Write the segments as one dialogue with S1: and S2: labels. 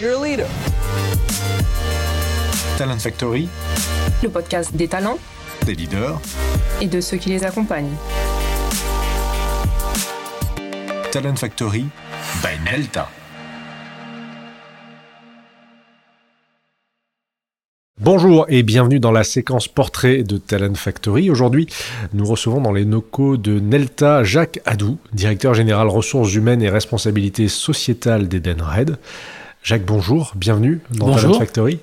S1: You're a leader.
S2: Talent Factory,
S3: le podcast des talents
S2: des leaders,
S3: et de ceux qui les accompagnent.
S2: Talent Factory by Nelta.
S4: Bonjour et bienvenue dans la séquence portrait de Talent Factory. Aujourd'hui, nous recevons dans les locaux de Nelta Jacques Adou, directeur général ressources humaines et responsabilité sociétale d'Edenred. Jacques, bonjour, bienvenue dans Talent Factory.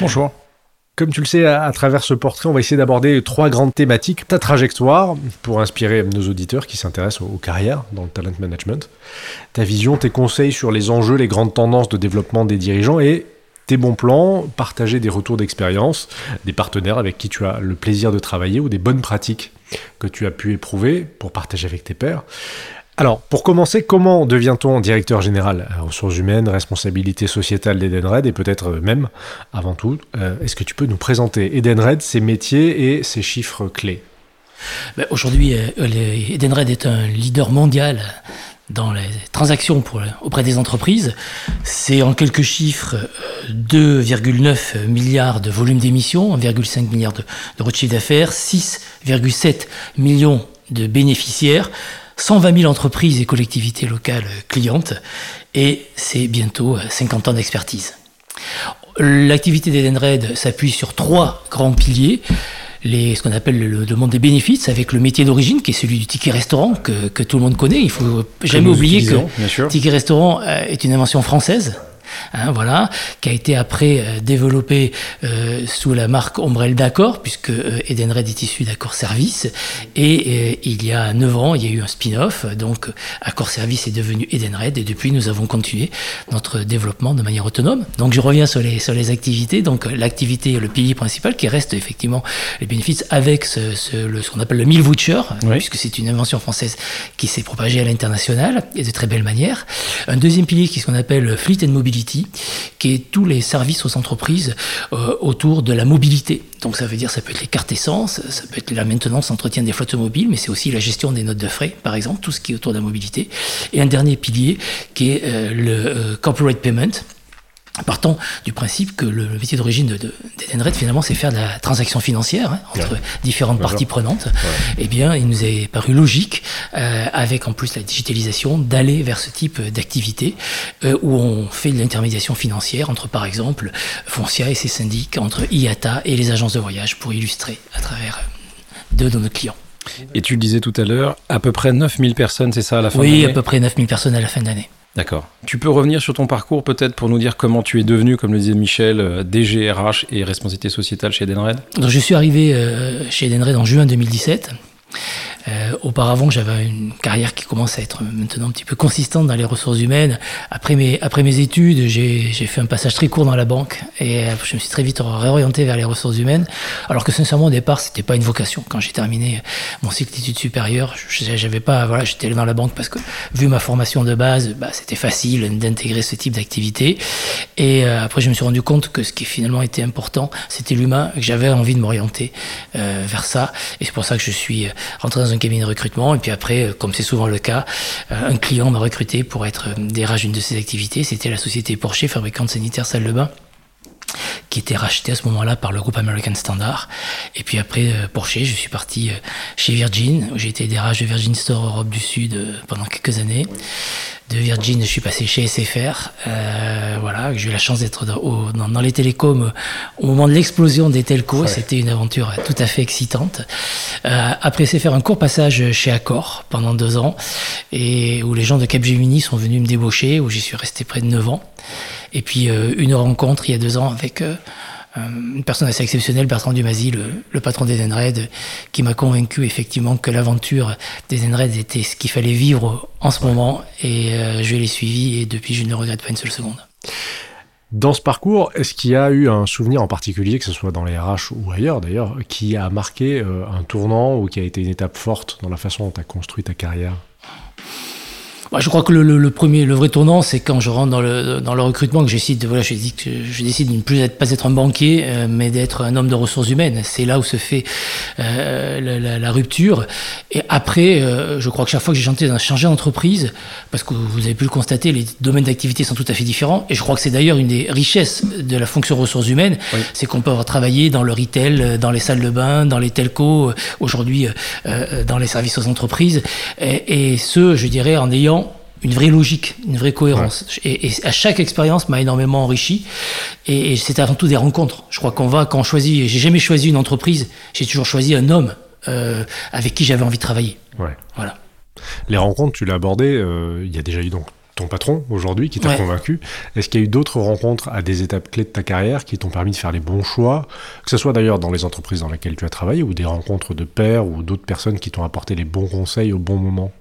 S5: Bonjour.
S4: Comme tu le sais, à, travers ce portrait, on va essayer d'aborder trois grandes thématiques. Ta trajectoire, pour inspirer nos auditeurs qui s'intéressent aux, aux, carrières dans le talent management. Ta vision, tes conseils sur les enjeux, les grandes tendances de développement des dirigeants et tes bons plans, partager des retours d'expérience, des partenaires avec qui tu as le plaisir de travailler ou des bonnes pratiques que tu as pu éprouver pour partager avec tes pairs. Alors, pour commencer, comment devient-on directeur général? Ressources humaines, responsabilité sociétale d'Edenred et peut-être même, avant tout, euh, est-ce que tu peux nous présenter Edenred, ses métiers et ses chiffres clés?
S5: Ben, Aujourd'hui, euh, Edenred est un leader mondial dans les transactions auprès des entreprises. C'est en quelques chiffres 2,9 milliards de volume d'émissions, 1,5 milliard de, de d'affaires, 6,7 millions de bénéficiaires, 120 000 entreprises et collectivités locales clientes, et c'est bientôt 50 ans d'expertise. L'activité d'Edenred s'appuie sur trois grands piliers les, ce qu'on appelle le, monde des bénéfices avec le métier d'origine qui est celui du ticket restaurant que, que, tout le monde connaît. Il faut jamais oublier que ticket restaurant euh, est une invention française Hein, voilà, qui a été après euh, développé euh, sous la marque Ombrelle d'Accord, puisque euh, Edenred est issu d'Accord Service. Et il y a 9 ans, il y a eu un spin-off, donc Accord Service est devenu Edenred, et depuis nous avons continué notre développement de manière autonome. Donc je reviens sur les, sur les activités, donc l'activité, le pilier principal qui reste effectivement les bénéfices avec ce, ce, qu'on appelle le meal voucher, puisque c'est une invention française qui s'est propagée à l'international et de très belle manière. Un deuxième pilier qui est ce qu'on appelle Fleet and Mobility qui est tous les services aux entreprises euh, autour de la mobilité. Donc ça veut dire ça peut être les cartes essence, ça peut être la maintenance, l'entretien des flottes mobiles, mais c'est aussi la gestion des notes de frais, par exemple, tout ce qui est autour de la mobilité. Et un dernier pilier qui est euh, le euh, corporate payment Partant du principe que le métier d'origine d'Edenred, de, finalement, c'est faire de la transaction financière hein, entre différentes parties prenantes. Eh bien, il nous est paru logique, euh, avec en plus la digitalisation, d'aller vers ce type d'activité euh, où on fait de l'intermédiation financière entre, par exemple, Foncia et ses syndics, entre IATA et les agences de voyage, pour illustrer à travers euh, deux de nos clients.
S6: Et tu le disais tout à l'heure, à peu près 9000 personnes, c'est ça à la fin
S5: de l'année Oui, à peu près 9000 personnes à la fin de l'année.
S6: D'accord. Tu peux revenir sur ton parcours peut-être pour nous dire comment tu es devenu, comme le disait Michel, euh, DGRH et responsabilité sociétale chez Edenred?
S5: Je suis arrivé euh, chez Edenred en juin 2017. Euh, auparavant, j'avais une carrière qui commence à être maintenant un petit peu consistante dans les ressources humaines. Après mes, après mes études, j'ai fait un passage très court dans la banque et euh, je me suis très vite réorienté vers les ressources humaines. Alors que sincèrement, au départ, c'était pas une vocation. Quand j'ai terminé mon cycle d'études supérieures, j'avais pas, voilà, j'étais dans la banque parce que vu ma formation de base, bah, c'était facile d'intégrer ce type d'activité. Et euh, après, je me suis rendu compte que ce qui finalement était important, c'était l'humain, que j'avais envie de m'orienter vers ça. Et c'est pour ça que je suis rentré dans un cabinet de recrutement. Et puis après, euh, comme c'est souvent le cas, euh, un client m'a recruté pour être euh, DRH d'une de ses activités. C'était la société Porsche, fabricante sanitaire salle de bain qui était racheté à ce moment-là par le groupe American Standard. Et puis après Porsche, je suis parti chez Virgin, où j'ai été DRH de Virgin Store Europe du Sud pendant quelques années de Virgin, je suis passé chez SFR. Euh, voilà, j'ai eu la chance d'être dans, dans, les télécoms au moment de l'explosion des telcos. C'était une aventure tout à fait excitante. Euh, après SFR, un court passage chez Accor pendant deux ans, et où les gens de Capgemini sont venus me débaucher, où j'y suis resté près de neuf ans. Et puis euh, une rencontre il y a deux ans avec euh, euh, une personne assez exceptionnelle, Bertrand Dumazy, le, le patron d'Edenred, qui m'a convaincu effectivement que l'aventure d'Edenred était ce qu'il fallait vivre en ce moment, et je l'ai suivi, et depuis je ne regrette pas une seule seconde.
S4: Dans ce parcours, est-ce qu'il y a eu un souvenir en particulier, que ce soit dans les RH ou ailleurs d'ailleurs, qui a marqué un tournant ou qui a été une étape forte dans la façon dont tu as construit ta carrière?
S5: Bah, je crois que le, le- le premier, le vrai tournant, c'est quand je rentre dans le, dans le recrutement que je décide, de- voilà, je, dis que je décide de ne plus être, pas être un banquier, euh, mais d'être un homme de ressources humaines. C'est là où se fait euh, la, la- la rupture. Et après, euh, je crois que chaque fois que j'ai changé, changé d'entreprise, parce que vous avez pu le constater, les domaines d'activité sont tout à fait différents. Et je crois que c'est d'ailleurs une des richesses de la fonction ressources humaines,
S6: Oui.
S5: c'est qu'on peut avoir travaillé dans le retail, euh, dans les salles de bain, dans les telcos, euh, aujourd'hui dans les services aux entreprises, et, et ce, je dirais, en ayant une vraie logique, une vraie cohérence. Et, et à chaque expérience m'a énormément enrichi. Et, et c'est avant tout des rencontres. Je crois qu'on va, quand on choisit, j'ai jamais choisi une entreprise, j'ai toujours choisi un homme euh, avec qui j'avais envie de travailler.
S4: Ouais.
S5: Voilà.
S4: Les rencontres, tu l'as abordé, euh, il y a déjà eu donc ton patron aujourd'hui qui t'a
S5: Ouais.
S4: convaincu. Est-ce qu'il y a eu d'autres rencontres à des étapes clés de ta carrière qui t'ont permis de faire les bons choix, que ce soit d'ailleurs dans les entreprises dans lesquelles tu as travaillé ou des rencontres de pairs ou d'autres personnes qui t'ont apporté les bons conseils au bon moment?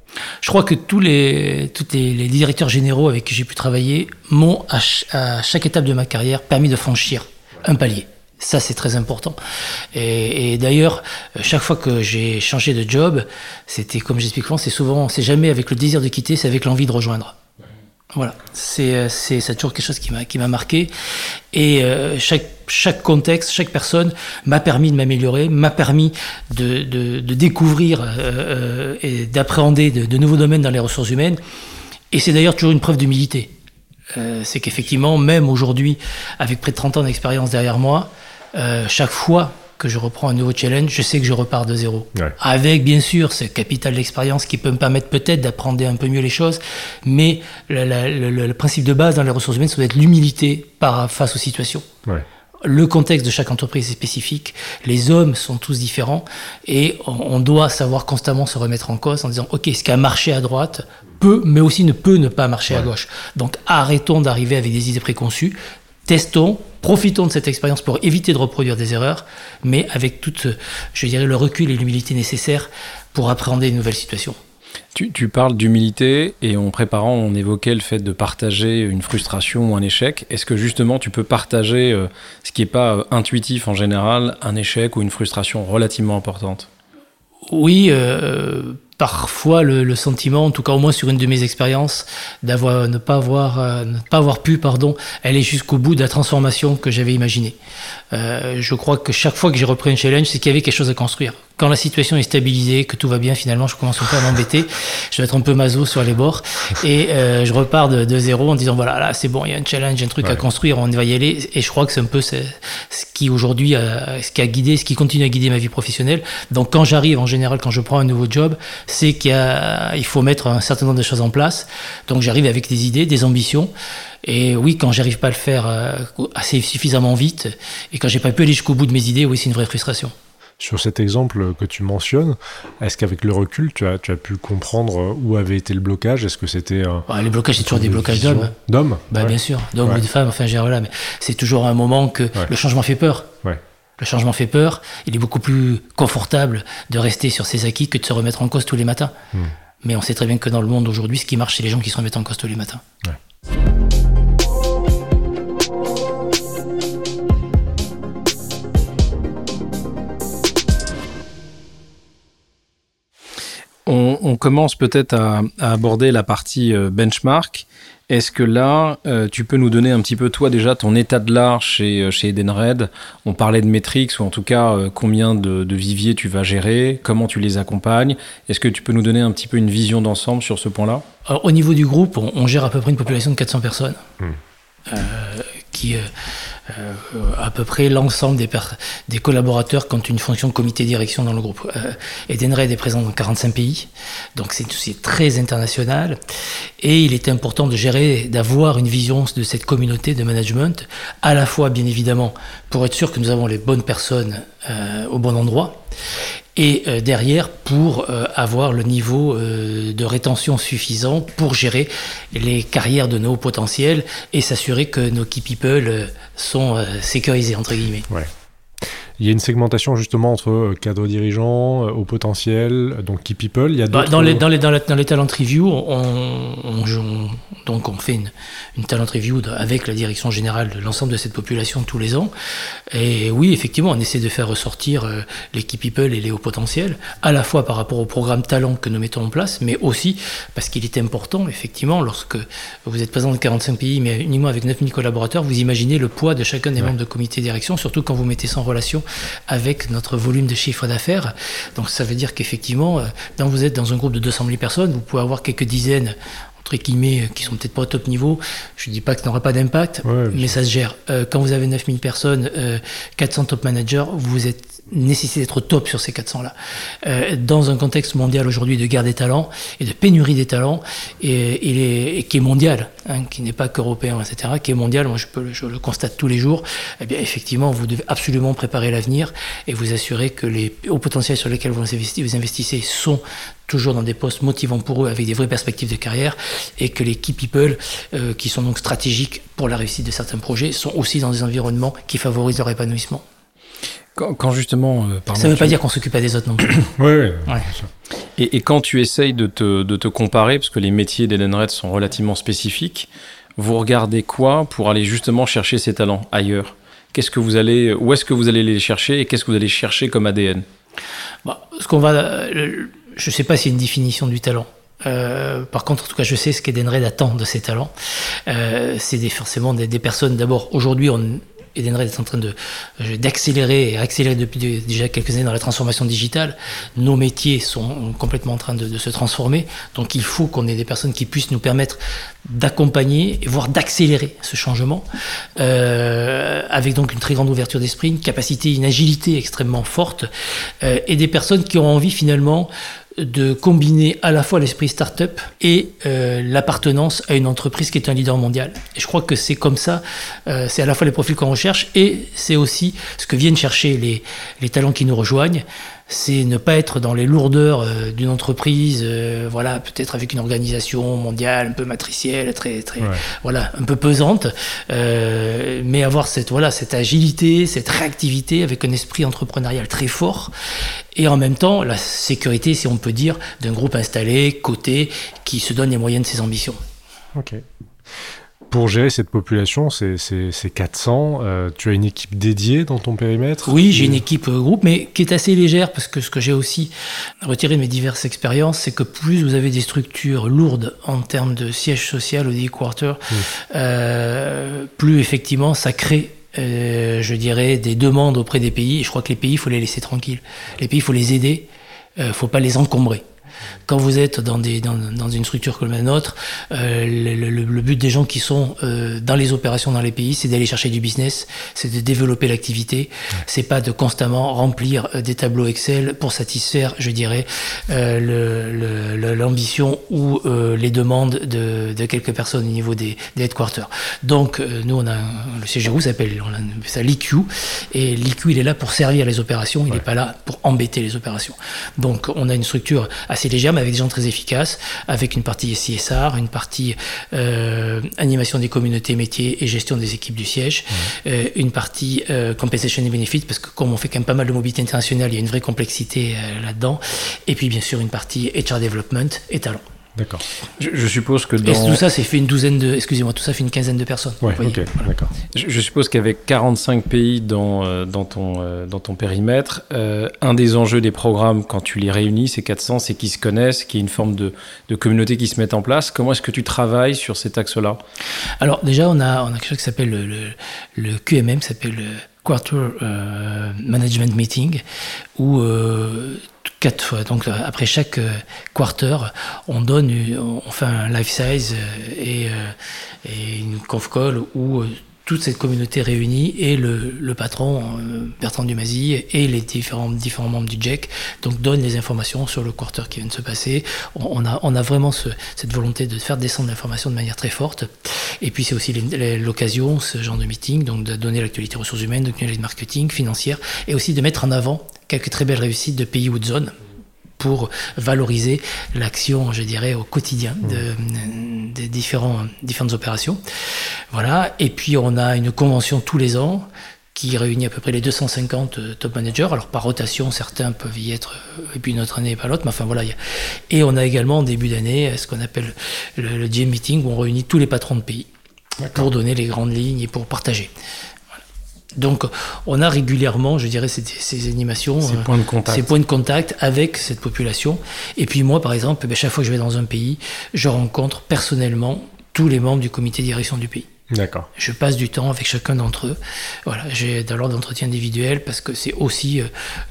S5: Je crois que tous les, tous les, les directeurs généraux avec qui j'ai pu travailler m'ont, à, ch- à chaque étape de ma carrière, permis de franchir un palier. Ça, c'est très important. Et, et d'ailleurs, chaque fois que j'ai changé de job, c'était, comme j'explique souvent, c'est souvent, c'est jamais avec le désir de quitter, c'est avec l'envie de rejoindre. Voilà, c'est euh, toujours quelque chose qui m'a marqué et euh, chaque chaque contexte, chaque personne m'a permis de m'améliorer, m'a permis de, de, découvrir euh, et d'appréhender de, nouveaux domaines dans les ressources humaines. Et c'est d'ailleurs toujours une preuve d'humilité. C'est qu'effectivement, même aujourd'hui, avec près de 30 ans d'expérience derrière moi, chaque fois que je reprends un nouveau challenge, je sais que je repars de zéro.
S4: Ouais.
S5: Avec bien sûr ce capital d'expérience qui peut me permettre peut-être d'apprendre un peu mieux les choses, mais la- la- le, principe de base dans les ressources humaines, ça doit être l'humilité face aux situations.
S4: Ouais.
S5: Le contexte de chaque entreprise est spécifique, les hommes sont tous différents et on on doit savoir constamment se remettre en cause en disant ok ce qui a marché à droite peut mais aussi ne peut ne pas marcher à gauche. Donc arrêtons d'arriver avec des idées préconçues, testons, profitons de cette expérience pour éviter de reproduire des erreurs, mais avec toute je dirais le recul et l'humilité nécessaires pour appréhender une nouvelle situation.
S6: Tu, tu parles d'humilité et en préparant, on évoquait le fait de partager une frustration ou un échec. Est-ce que justement tu peux partager euh, ce qui n'est pas euh, intuitif en général, un échec ou une frustration relativement importante?
S5: Oui, euh, parfois le, le sentiment, en tout cas au moins sur une de mes expériences, d'avoir ne pas avoir euh, ne pas avoir pu, pardon, aller jusqu'au bout de la transformation que j'avais imaginée. Euh, je crois que chaque fois que j'ai repris un challenge, c'est qu'il y avait quelque chose à construire. Quand la situation est stabilisée, que tout va bien, finalement, je commence un peu à m'embêter. Je vais être un peu maso sur les bords et euh, je repars de, de zéro en disant voilà, là c'est bon, il y a un challenge, un truc à construire, on va y aller. Et je crois que c'est un peu ce, ce qui aujourd'hui, a- ce qui a guidé, ce qui continue à guider ma vie professionnelle. Donc quand j'arrive, en général, quand je prends un nouveau job, c'est qu'il il faut mettre un certain nombre de choses en place. Donc j'arrive avec des idées, des ambitions. Et oui, quand j'arrive pas à le faire euh, assez suffisamment vite, et quand j'ai pas pu aller jusqu'au bout de mes idées, oui, c'est une vraie frustration.
S4: Sur cet exemple que tu mentionnes, est-ce qu'avec le recul, tu as, tu as pu comprendre euh, où avait été le blocage? Est-ce que c'était un.
S5: Ouais, les blocages, c'est toujours des blocages d'hommes.
S4: D'hommes?
S5: Bah,
S4: Ouais.
S5: bien sûr, d'hommes
S4: Ouais.
S5: ou de femmes, enfin, j'ai voilà, mais c'est toujours un moment que le changement fait peur.
S4: Ouais.
S5: Le changement fait peur. Il est beaucoup plus confortable de rester sur ses acquis que de se remettre en cause tous les matins.
S4: Hmm.
S5: Mais on sait très bien que dans le monde aujourd'hui, ce qui marche, c'est les gens qui se remettent en cause tous les matins.
S6: On, on commence peut-être à, à aborder la partie euh, benchmark. Est-ce que là, euh, tu peux nous donner un petit peu, toi déjà, ton état de l'art chez, euh, chez Edenred? On parlait de métriques, ou en tout cas, euh, combien de, de viviers tu vas gérer, comment tu les accompagnes. Est-ce que tu peux nous donner un petit peu une vision d'ensemble sur ce point-là?
S5: Alors, au niveau du groupe, on, on gère à peu près une population de 400 personnes.
S4: Hmm.
S5: Euh, qui, euh, à peu près l'ensemble des, collaborateurs qui ont une fonction de comité direction dans le groupe. Euh, Edenred est présent dans 45 pays, donc c'est c'est très international. Et il est important de gérer, d'avoir une vision de cette communauté de management, à la fois bien évidemment pour être sûr que nous avons les bonnes personnes euh, au bon endroit, et euh, derrière pour euh, avoir le niveau euh, de rétention suffisant pour gérer les carrières de nos potentiels et s'assurer que nos key people sont sécurisés entre guillemets.
S4: Il y a une segmentation justement entre euh, cadre dirigeant, euh, au potentiel, donc key people. Il y a
S5: Bah, dans, les, dans, les, dans, la- dans les talent review, on, on- on- donc on fait une, une talent review avec la direction générale de l'ensemble de cette population tous les ans. Et oui, effectivement, on essaie de faire ressortir euh, les key people et les hauts potentiels, à la fois par rapport au programme talent que nous mettons en place, mais aussi parce qu'il est important, effectivement, lorsque vous êtes présent dans 45 pays, mais uniquement avec 9000 collaborateurs, vous imaginez le poids de chacun des membres de comité de direction, surtout quand vous mettez ça en relation avec notre volume de chiffre d'affaires. Donc ça veut dire qu'effectivement, euh, quand vous êtes dans un groupe de 200 000 personnes, vous pouvez avoir quelques dizaines entre guillemets, euh, qui sont peut-être pas au top niveau. Je dis pas que ça n'aura pas d'impact,
S4: Ouais,
S5: mais ça se gère. Euh, quand vous avez 9000 personnes, euh, 400 top managers, vous êtes nécessité d'être top sur ces 400-là. Euh, dans un contexte mondial aujourd'hui de guerre des talents et de pénurie des talents, et, et et qui est mondial, hein, qui n'est pas qu'européen, etc., qui est mondial, moi je, peux, je le constate tous les jours, eh bien effectivement, vous devez absolument préparer l'avenir et vous assurer que les hauts potentiels sur lesquels vous investi- vous investissez sont toujours dans des postes motivants pour eux, avec des vraies perspectives de carrière, et que les key people, euh, qui sont donc stratégiques pour la réussite de certains projets, sont aussi dans des environnements qui favorisent leur épanouissement.
S6: Quand, quand justement, euh, pardon,
S5: Ça ne veut
S6: tu-
S5: pas dire qu'on s'occupe pas des autres non plus.
S4: Ouais, ouais.
S5: Ouais.
S6: Et, et quand tu essayes de te, de te comparer, parce que les métiers d'Edenred sont relativement spécifiques, vous regardez quoi pour aller justement chercher ces talents ailleurs? Qu'est-ce que vous allez, où est-ce que vous allez les chercher et qu'est-ce que vous allez chercher comme ADN
S5: Bah, ce qu'on va, je ne sais pas s'il y a une définition du talent. Euh, par contre, en tout cas, je sais ce qu'Edenred attend de ses talents. Euh, c'est des, forcément des, des personnes. D'abord, aujourd'hui, on, Edenred est en train euh, d'accélérer et accélérer depuis de- déjà quelques années dans la transformation digitale. Nos métiers sont complètement en train de, de se transformer. Donc, il faut qu'on ait des personnes qui puissent nous permettre d'accompagner, voire d'accélérer ce changement, euh, avec donc une très grande ouverture d'esprit, une capacité, une agilité extrêmement forte, euh, et des personnes qui ont envie finalement de combiner à la fois l'esprit start-up et euh, l'appartenance à une entreprise qui est un leader mondial. Je crois que c'est comme ça, euh, c'est à la fois les profils qu'on recherche et c'est aussi ce que viennent chercher les, les talents qui nous rejoignent. C'est ne pas être dans les lourdeurs euh, d'une entreprise, euh, voilà, peut-être avec une organisation mondiale un peu matricielle, très, très,
S4: Ouais.
S5: voilà, un peu pesante, euh, mais avoir cette, voilà, cette agilité, cette réactivité avec un esprit entrepreneurial très fort et en même temps la sécurité, si on peut dire, d'un groupe installé, coté, qui se donne les moyens de ses ambitions.
S4: Ok. Pour gérer cette population, c'est c'est- c'est 400. euh, tu as une équipe dédiée dans ton périmètre
S5: Oui, j'ai une équipe euh, groupe, mais qui est assez légère parce que ce que j'ai aussi retiré de mes diverses expériences, c'est que plus vous avez des structures lourdes en termes de siège social ou quarter, euh, plus effectivement ça crée. euh, je dirais des demandes auprès des pays et je crois que les pays il faut les laisser tranquilles les pays il faut les aider euh, faut pas les encombrer quand vous êtes dans, des, dans, dans une structure comme la nôtre, euh, le, le- le but des gens qui sont euh, dans les opérations dans les pays, c'est d'aller chercher du business, c'est de développer l'activité, c'est pas de constamment remplir euh, des tableaux Excel pour satisfaire, je dirais, euh, le- l'ambition ou les demandes de, de quelques personnes au niveau des, des headquarters. Donc, nous, on a un- le CGRU s'appelle ça l'IQ, et l'IQ, il est là pour servir les opérations, il n'est pas là pour embêter les opérations. Donc, on a une structure assez légère, mais avec des gens très efficaces, avec une partie CSR, une partie euh, animation des communautés métiers et gestion des équipes du siège, euh, une partie euh, compensation et benefits, parce que comme on fait quand même pas mal de mobilité internationale, il y a une vraie complexité là-dedans, et puis bien sûr une partie HR development et talent.
S4: D'accord.
S6: je, je suppose que
S5: Et
S6: dans,
S5: tout ça, c'est fait une douzaine de, excusez-moi, tout ça fait une quinzaine de personnes.
S4: Ouais, ok,
S5: Voilà.
S4: d'accord.
S6: je, je suppose qu'avec 45 pays dans, euh, dans, ton, euh, dans ton périmètre, euh, un des enjeux des programmes quand tu les réunis, ces 400, c'est qu'ils se connaissent, qu'il y ait une forme de, de communauté qui se mette en place. Comment est-ce que tu travailles sur cet axe-là?
S5: Alors déjà, on a, on a quelque chose qui s'appelle le, le, le QMM, qui s'appelle le Quarter euh, Management Meeting, où euh, quatre fois, donc euh, après chaque euh, quarter, on donne, une- on fait un life size euh, et, euh, une conf call où euh, toute cette communauté réunie et le, le patron euh, Bertrand Dumazy et les différents, différents membres du GEC donc donnent les informations sur le quarter qui vient de se passer. On, a, on a vraiment ce- cette volonté de faire descendre l'information de manière très forte. Et puis c'est aussi l'occasion, ce genre de meeting, donc de donner l'actualité ressources humaines, de donner marketing, financière, et aussi de mettre en avant quelques très belles réussites de pays ou de zones pour valoriser l'action, je dirais, au quotidien de, des différents, différentes opérations. Voilà. Et puis, on a une convention tous les ans qui réunit à peu près les 250 euh, top managers. Alors par rotation, certains peuvent y être, euh, et puis une autre année et pas l'autre, mais enfin voilà. Et on a également en début d'année euh, ce qu'on appelle le, le GM Meeting, où on réunit tous les patrons de pays pour donner les grandes lignes et pour partager. Donc on a régulièrement, je dirais, ces, ces animations.
S6: Ces
S5: euh,
S6: points de contact.
S5: ces points de contact avec cette population. Et puis moi, par exemple, ben, chaque fois que je vais dans un pays, je rencontre personnellement tous les membres du comité de direction du pays.
S4: D'accord.
S5: Je passe du temps avec chacun d'entre eux. Voilà, j'ai de l'ordre d'entretien individuel parce que c'est aussi euh,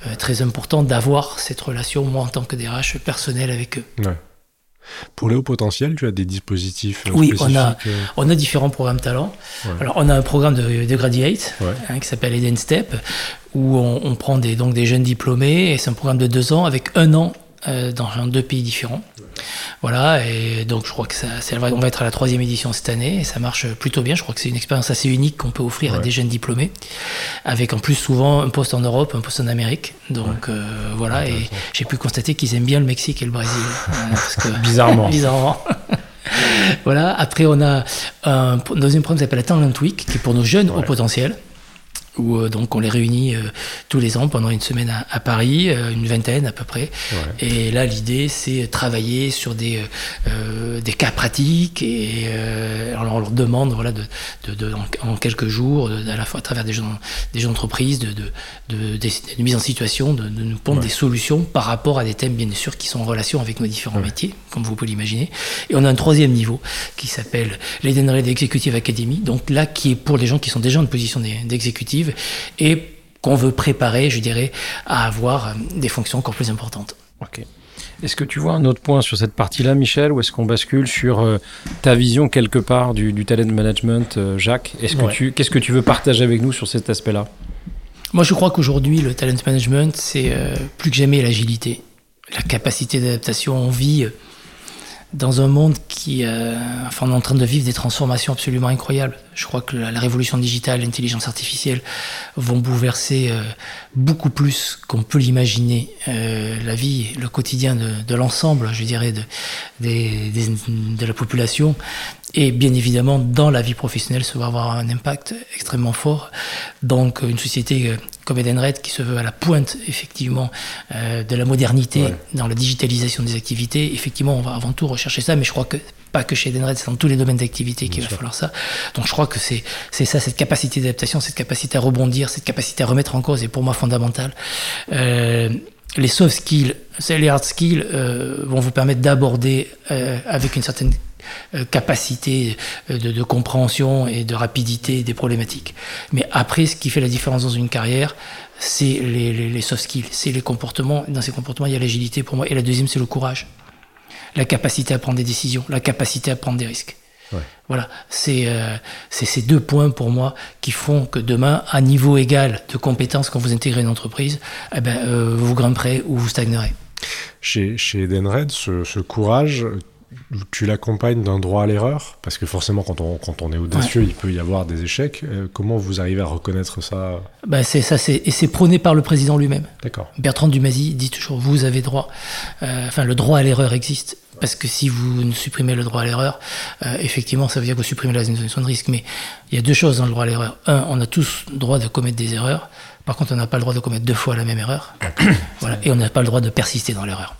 S5: euh, très important d'avoir cette relation, moi en tant que DRH, personnelle avec eux.
S4: Ouais. Pour les hauts potentiels, tu as des dispositifs euh,
S5: Oui, on a-
S4: euh,
S5: On a différents programmes talents.
S4: Ouais.
S5: Alors, on a un programme de, de graduate
S4: Ouais.
S5: hein, qui s'appelle Eden Step, où on, on prend des, donc des jeunes diplômés, et c'est un programme de deux ans avec un an euh, dans deux pays différents. Voilà, et donc je crois que ça, on va être à la troisième édition cette année, et ça marche plutôt bien. Je crois que c'est une expérience assez unique qu'on peut offrir à des jeunes diplômés, avec en plus souvent un poste en Europe, un poste en Amérique. Donc euh, voilà, et j'ai pu constater qu'ils aiment bien le Mexique et le Brésil. parce que-
S6: Bizarrement.
S5: Bizarrement. voilà. Après, on a un deuxième programme qui s'appelle la Talent Week, qui est pour nos jeunes au potentiel. Où euh, donc on les réunit euh, tous les ans pendant une semaine à, à Paris, euh, une vingtaine à peu près.
S4: Ouais.
S5: Et là, l'idée, c'est travailler sur des, euh, des cas pratiques et euh, alors on leur demande, voilà, de, de, de- en, en quelques jours, de- à la fois à travers des jeunes, des jeunes entreprises, de, de, de, des- de mise en situation, de, de nous pondre des solutions par rapport à des thèmes, bien sûr, qui sont en relation avec nos différents métiers, comme vous pouvez l'imaginer. Et on a un troisième niveau qui s'appelle l'Edenred Executive Academy, donc là, qui est pour les gens qui sont déjà en position d'e- et qu'on veut préparer, je dirais, à avoir euh, des fonctions encore plus importantes.
S6: Ok. Est-ce que tu vois un autre point sur cette partie-là, Michel, ou est-ce qu'on bascule sur euh, ta vision quelque part du, du talent management, euh, Jacques? Est-ce que
S5: Ouais.
S6: tu, qu'est-ce que tu veux partager avec nous sur cet aspect-là?
S5: Moi, je crois qu'aujourd'hui, le talent management, c'est euh, plus que jamais l'agilité, la capacité d'adaptation. On vit dans un monde qui, euh, enfin, est en train de vivre des transformations absolument incroyables. Je crois que la, révolution digitale, l'intelligence artificielle vont bouleverser euh, beaucoup plus qu'on peut l'imaginer euh, la vie, le quotidien de, l'ensemble, je dirais, de, de la population. Et bien évidemment, dans la vie professionnelle, ça va avoir un impact extrêmement fort. Donc, une société comme Edenred, qui se veut à la pointe, effectivement, euh, de la modernité,
S4: Ouais.
S5: dans la digitalisation des activités, effectivement, on va avant tout rechercher ça, mais je crois que pas que chez Edenred, c'est dans tous les domaines d'activité qu'il va falloir ça. Donc, je crois que c'est c'est ça, cette capacité d'adaptation, cette capacité à rebondir, cette capacité à remettre en cause, est pour moi fondamentale. Euh, les soft skills, les hard skills, euh, vont vous permettre d'aborder euh, avec une certaine euh, capacité de, compréhension et de rapidité des problématiques. Mais après, ce qui fait la différence dans une carrière, c'est les soft skills, c'est les comportements. Dans ces comportements, il y a l'agilité pour moi. Et la deuxième, c'est le courage. La capacité à prendre des décisions, la capacité à prendre des risques.
S4: Ouais.
S5: Voilà, c'est euh, c'est ces deux points pour moi qui font que demain, à niveau égal de compétences, quand vous intégrez une entreprise, eh ben, euh, vous grimperez ou vous stagnerez.
S4: Chez, chez Edenred, ce, ce courage, tu l'accompagnes d'un droit à l'erreur? Parce que forcément, quand on, quand on est audacieux, il peut y avoir des échecs. Euh, comment vous arrivez à reconnaître ça?
S5: Ben, c'est ça, c'est et c'est prôné par le président lui-même.
S4: D'accord.
S5: Bertrand Dumazy dit toujours vous avez droit. Euh, enfin, le droit à l'erreur existe. Parce que si vous ne supprimez le droit à l'erreur, euh, effectivement, ça veut dire que vous supprimez la notion de risque. Mais il y a deux choses dans le droit à l'erreur. Un, on a tous le droit de commettre des erreurs. Par contre, on n'a pas le droit de commettre deux fois la même erreur. voilà. Et on n'a pas le droit de persister dans l'erreur.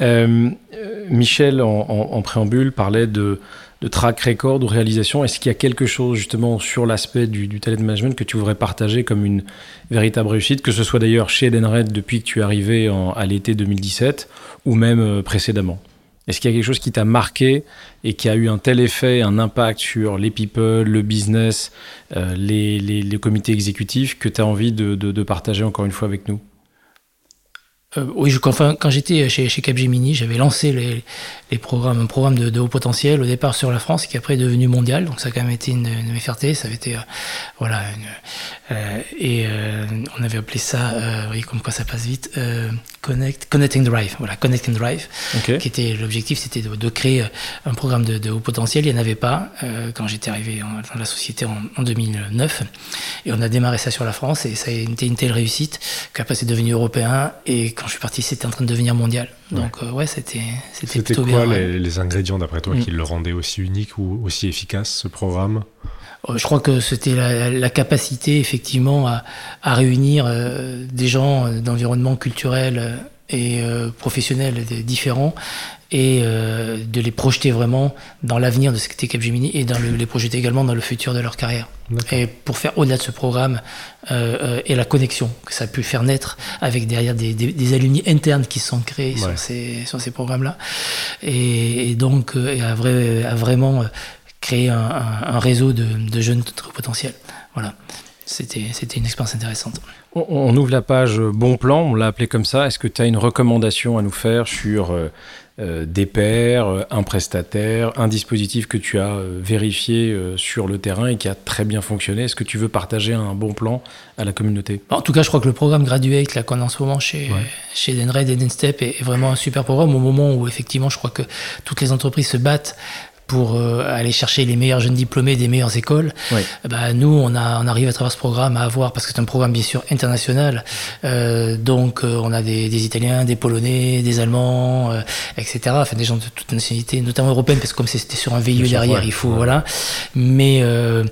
S6: Euh, euh, Michel, en, en- en préambule, parlait de, de track record ou réalisation. Est-ce qu'il y a quelque chose justement sur l'aspect du, talent management que tu voudrais partager comme une véritable réussite, que ce soit d'ailleurs chez Edenred depuis que tu es arrivé à l'été 2017 ou même euh, précédemment? Est-ce qu'il y a quelque chose qui t'a marqué et qui a eu un tel effet, un impact sur les people, le business, euh, les, les, comités exécutifs que tu as envie de- de partager encore une fois avec nous?
S5: Euh, oui, je, enfin, quand j'étais chez, chez Capgemini, j'avais lancé les, les programmes, un programme de, de haut potentiel au départ sur la France, qui après est devenu mondial. Donc ça a quand même été une, une de mes fiertés. Ça avait été, euh, voilà, une- euh, et euh, on avait appelé ça, euh, voyez comme quoi ça passe vite, euh, Connect, Connecting Drive. Voilà, Connect and Drive. Qui était l'objectif, c'était de, de créer un programme de, de haut potentiel. Il n'y en avait pas euh, quand j'étais arrivé en- dans la société en, en 2009. Et on a démarré ça sur la France et ça a été une telle réussite qu'après c'est devenu européen. Et quand quand je suis parti, c'était en train de devenir mondial. Donc euh, ouais, c'était c'était
S4: C'était
S5: plutôt
S4: quoi
S5: bien. ouais.
S4: les, les ingrédients d'après toi
S5: Mm.
S4: qui le rendaient aussi unique ou aussi efficace ce programme
S5: Euh, Je crois que c'était la, la capacité effectivement à, à réunir euh, des gens d'environnements culturels euh, et euh, professionnels de- différents et euh, de les projeter vraiment dans l'avenir de ce qu'était Capgemini et dans le- les projeter également dans le futur de leur carrière. Et pour faire au-delà de ce programme euh, euh, et la connexion que ça a pu faire naître avec derrière des, des, des alumni internes qui se sont créés
S4: Ouais.
S5: sur ces, sur ces programmes-là. Et, et donc, euh, et a, vrai- a vraiment créé un, un- un réseau de, de jeunes très potentiels. Voilà. C'était c'était une expérience intéressante.
S6: On, on ouvre la page Bon Plan, on l'a appelé comme ça. Est-ce que tu as une recommandation à nous faire sur des pairs, euh, un prestataire, un dispositif que tu as euh, vérifié euh, sur le terrain et qui a très bien fonctionné Est-ce que tu veux partager un bon plan à la communauté?
S5: En tout cas, je crois que le programme Graduate, là, qu'on a en ce moment chez,
S4: Ouais.
S5: chez Denred et Denstep, est, est vraiment un super programme au moment où, effectivement, je crois que toutes les entreprises se battent pour euh, aller chercher les meilleurs jeunes diplômés des meilleures écoles.
S6: Oui.
S5: Eh ben, nous, on, a, on arrive à travers ce programme à avoir, parce que c'est un programme bien sûr international, euh, donc euh, on a des, des Italiens, des Polonais, des Allemands, euh, etc. Enfin, des gens de toute nationalité, notamment européennes, parce que comme c'était sur un VIE derrière, il faut
S4: Ouais.
S5: voilà. Mais euh,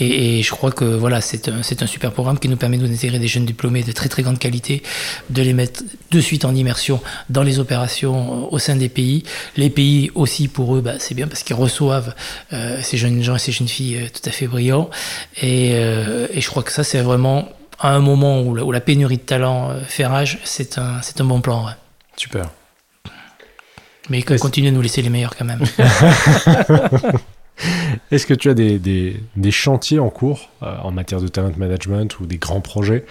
S5: et, et je crois que voilà, c'est un, un super programme qui nous permet de nous intégrer des jeunes diplômés de très très grande qualité, de les mettre de suite en immersion dans les opérations euh, au sein des pays. Les pays aussi pour eux, bah, c'est bien parce qu'ils reçoivent euh, ces jeunes gens et ces jeunes filles euh, tout à fait brillants. Et, euh, et je crois que ça c'est vraiment à un moment où la, où la pénurie de talent fait rage, c'est un, un bon plan. ouais.
S6: Super.
S5: Mais que
S4: Est-ce-
S5: continue de nous laisser les meilleurs quand même.
S4: Est-ce que tu as des, des- des chantiers en cours euh, en matière de talent management ou des grands projets?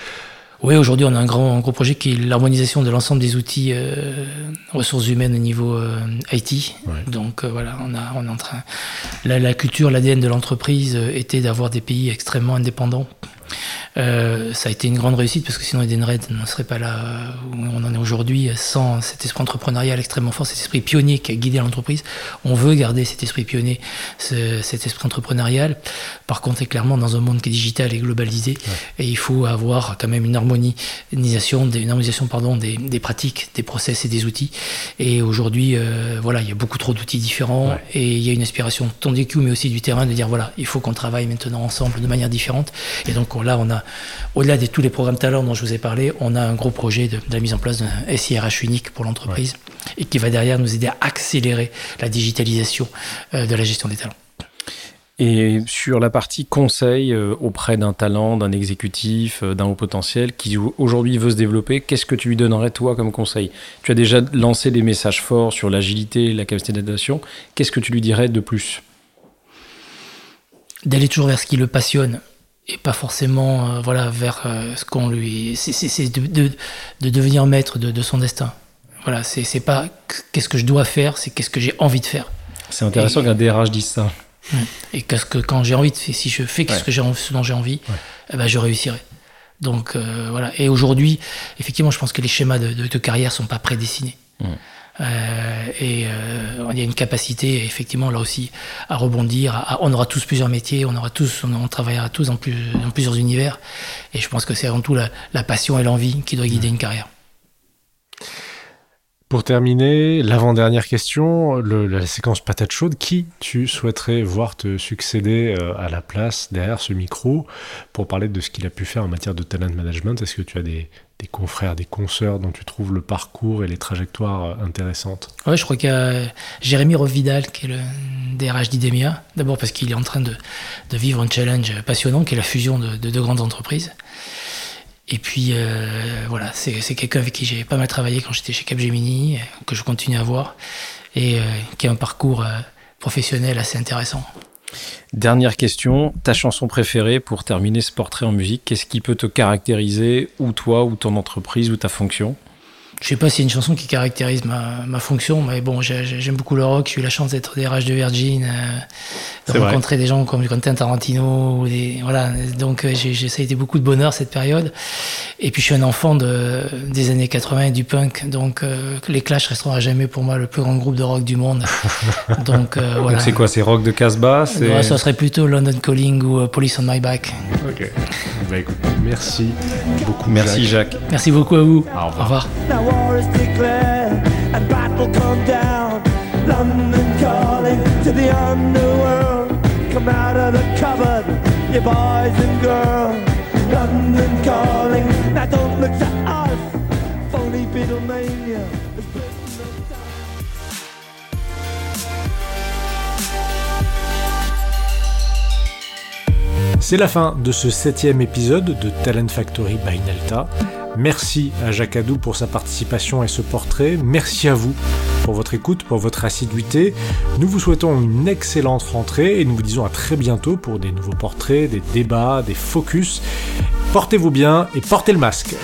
S5: Oui, aujourd'hui, on a un grand, un gros projet qui est l'harmonisation de l'ensemble des outils euh, ressources humaines au niveau euh, IT.
S4: Ouais.
S5: Donc voilà, on, a, on est en train. La, la culture, l'ADN de l'entreprise était d'avoir des pays extrêmement indépendants. Euh, ça a été une grande réussite parce que sinon Edenred ne serait pas là euh, où on en est aujourd'hui sans cet esprit entrepreneurial extrêmement fort, cet esprit pionnier qui a guidé l'entreprise. On veut garder cet esprit pionnier, ce- cet esprit entrepreneurial. Par contre, c'est clairement dans un monde qui est digital et globalisé et il faut avoir quand même une harmonisation, des, une harmonisation pardon, des, des pratiques, des process et des outils. Et aujourd'hui, euh, voilà, il y a beaucoup trop d'outils différents
S4: Ouais.
S5: et il y a une aspiration tant du Q mais aussi du terrain de dire voilà, il faut qu'on travaille maintenant ensemble de manière différente. Et donc on- là, on a, au-delà de tous les programmes talents dont je vous ai parlé, on a un gros projet de, de la mise en place d'un SIRH unique pour l'entreprise et qui va derrière nous aider à accélérer la digitalisation euh, de la gestion des talents.
S6: Et sur la partie conseil euh, auprès d'un talent, d'un exécutif, euh, d'un haut potentiel qui au- aujourd'hui veut se développer, qu'est-ce que tu lui donnerais toi comme conseil? Tu as déjà lancé des messages forts sur l'agilité, la capacité d'adaptation. Qu'est-ce que tu lui dirais de plus?
S5: D'aller toujours vers ce qui le passionne et pas forcément euh, voilà vers euh, ce qu'on lui c'est de, de, de devenir maître de, de son destin. Voilà c'est c'est pas qu'est-ce que je dois faire c'est qu'est-ce que j'ai envie de faire.
S6: C'est intéressant qu'un DRH dise ça.
S5: et qu'est-ce que quand j'ai envie de faire si je fais ce
S6: Ouais.
S5: que j'ai ce dont j'ai envie eh ben je réussirai. Donc euh, voilà. Et aujourd'hui effectivement je pense que les schémas de, de, de carrière sont pas prédessinés.
S6: Ouais.
S5: Euh, et euh, il y a une capacité effectivement là aussi à rebondir. à- on aura tous plusieurs métiers, on aura tous, on, on travaillera tous dans, plus, dans plusieurs univers. Et je pense que c'est avant tout la, la passion et l'envie qui doit guider une carrière.
S4: Pour terminer, l'avant-dernière question, le- la séquence patate chaude, qui tu souhaiterais voir te succéder euh, à la place derrière ce micro pour parler de ce qu'il a pu faire en matière de talent management? Est-ce que tu as des, des confrères, des consoeurs dont tu trouves le parcours et les trajectoires euh, intéressantes
S5: Ouais, je crois qu'il y a Jérémy Rovidal qui est le DRH d'Idemia. D'abord parce qu'il est en train de, vivre un challenge passionnant qui est la fusion de, de deux grandes entreprises. Et puis euh, voilà, c'est quelqu'un avec qui j'ai pas mal travaillé quand j'étais chez Capgemini, euh, que je continue à voir, et qui a un parcours professionnel assez intéressant.
S6: Dernière question, ta chanson préférée pour terminer ce portrait en musique, qu'est-ce qui peut te caractériser, ou toi, ou ton entreprise, ou ta fonction?
S5: Je sais pas y a une chanson qui caractérise ma, ma fonction, mais bon, j'ai- j'ai- j'aime beaucoup le rock. J'ai eu la chance d'être DRH de Virgin, euh, de
S4: C'est vrai.
S5: rencontrer des gens comme Quentin Tarantino. ou Des, voilà, donc euh, j'ai, ça a été beaucoup de bonheur cette période. Et puis je suis un enfant de, des années 80 et du punk, donc euh, les Clash resteront à jamais pour moi le plus grand groupe de rock du monde. donc euh, voilà.
S6: C'est quoi C'est rock de Casbah c'est-
S5: Ouais, ça serait plutôt London Calling ou euh, Police on My Back.
S4: Ok. Bah écoute, Merci beaucoup.
S6: Merci Jacques.
S1: Merci beaucoup à vous.
S4: Au revoir.
S1: Au revoir.
S4: C'est la fin de ce septième épisode de Talent Factory by Nelta. Merci à Jacques Adou pour sa participation et ce portrait. Merci à vous pour votre écoute, pour votre assiduité. Nous vous souhaitons une excellente rentrée et nous vous disons à très bientôt pour des nouveaux portraits, des débats, des focus. Portez-vous bien et portez le masque.